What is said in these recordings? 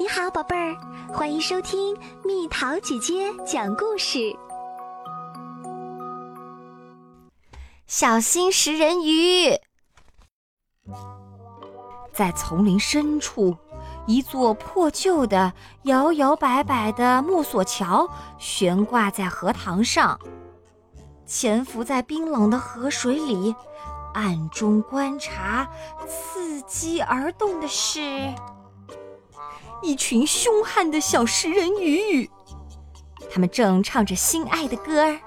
你好，宝贝儿，欢迎收听蜜桃姐姐讲故事。小心食人鱼！在丛林深处，一座破旧的、摇摇摆摆的木索桥悬挂在荷塘上。潜伏在冰冷的河水里，暗中观察、伺机而动的是。一群凶悍的小食人鱼，他们正唱着心爱的歌儿。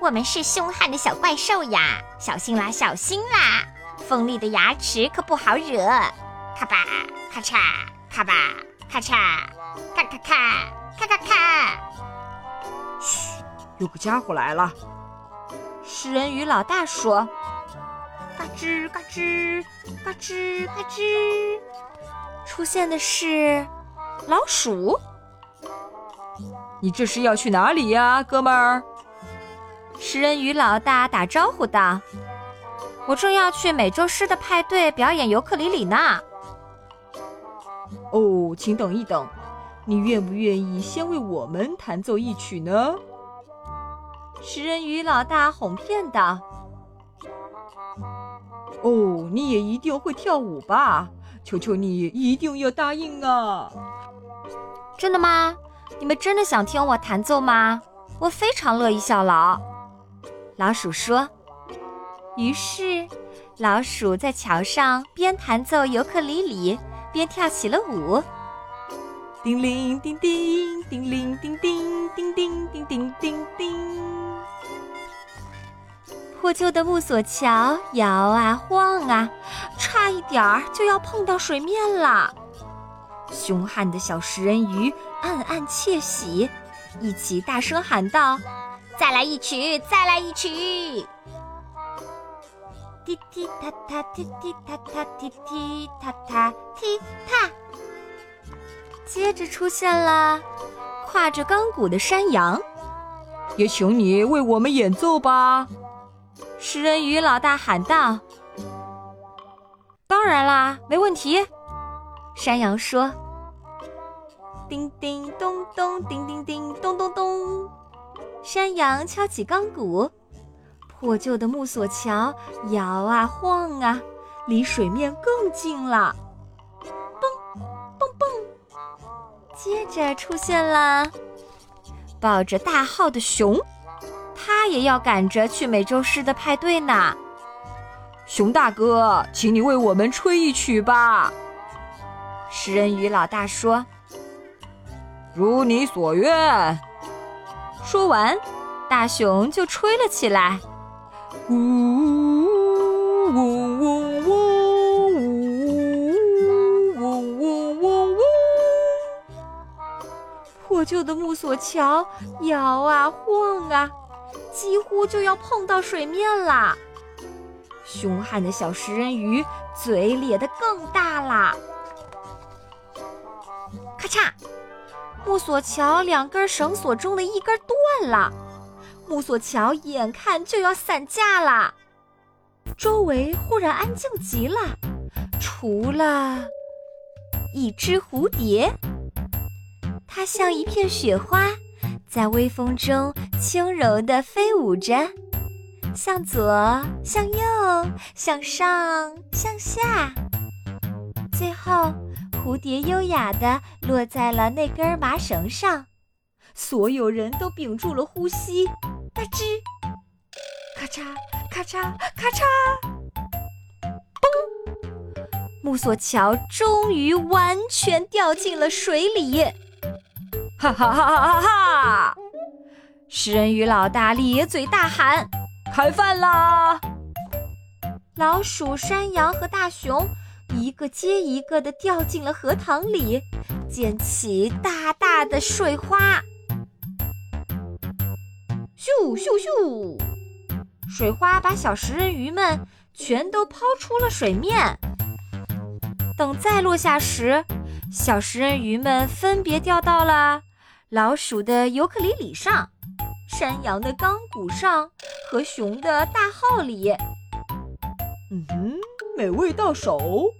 我们是凶悍的小怪兽呀，小心啦，小心啦！锋利的牙齿可不好惹。咔吧，咔嚓，咔吧，咔嚓，咔咔咔，咔咔咔。嘘，有个家伙来了。食人鱼老大说：“嘎吱嘎吱，嘎吱嘎吱。”出现的是老鼠。你这是要去哪里呀，哥们儿？食人鱼老大打招呼道：“我正要去美洲狮的派对表演尤克里里呢。”哦，请等一等，你愿不愿意先为我们弹奏一曲呢？食人鱼老大哄骗道：“哦，你也一定会跳舞吧？”求求你一定要答应啊！真的吗？你们真的想听我弹奏吗？我非常乐意效劳。老鼠说。于是，老鼠在桥上边弹奏尤克里里，边跳起了舞。叮铃叮叮，叮铃叮叮，叮叮叮叮叮叮。破旧的木索桥摇啊晃啊，差一点儿就要碰到水面了。凶悍的小食人鱼暗暗窃喜，一起大声喊道：“再来一曲，再来一曲！”踢踢踏踏，踢踢踏踏，踢踢踏踏，踢踏。接着出现了挎着钢鼓的山羊，也请你为我们演奏吧。食人鱼老大喊道：“当然啦，没问题。”山羊说：“叮叮咚咚，叮叮叮咚咚咚。”山羊敲起钢鼓，破旧的木索桥摇啊晃啊，离水面更近了。蹦蹦蹦！接着出现了抱着大号的熊。他也要赶着去美洲狮的派对呢，熊大哥，请你为我们吹一曲吧。食人鱼老大说：“如你所愿。”说完，大熊就吹了起来。呜呜呜呜呜呜呜呜！破旧的木索桥摇啊晃啊。几乎就要碰到水面了，凶悍的小食人鱼嘴咧得更大啦！咔嚓，木索桥两根绳索中的一根断了，木索桥眼看就要散架了。周围忽然安静极了，除了一只蝴蝶，它像一片雪花。在微风中轻柔地飞舞着，向左，向右，向上，向下。最后，蝴蝶优雅地落在了那根麻绳上，所有人都屏住了呼吸。吧吱，咔嚓，咔嚓，咔嚓，嘣！木索桥终于完全掉进了水里。哈哈哈哈哈哈！食人鱼老大咧嘴大喊：“开饭啦！”老鼠、山羊和大熊一个接一个的掉进了荷塘里，溅起大大的水花。咻咻咻！水花把小食人鱼们全都抛出了水面。等再落下时，小食人鱼们分别掉到了。老鼠的尤克里里上，山羊的钢鼓上，和熊的大号里。嗯哼，美味到手。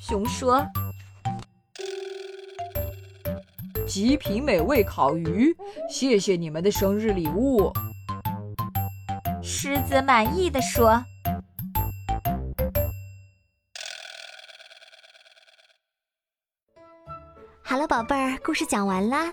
熊说：“极品美味烤鱼，谢谢你们的生日礼物。狮子满意的说。好了，宝贝儿，故事讲完啦。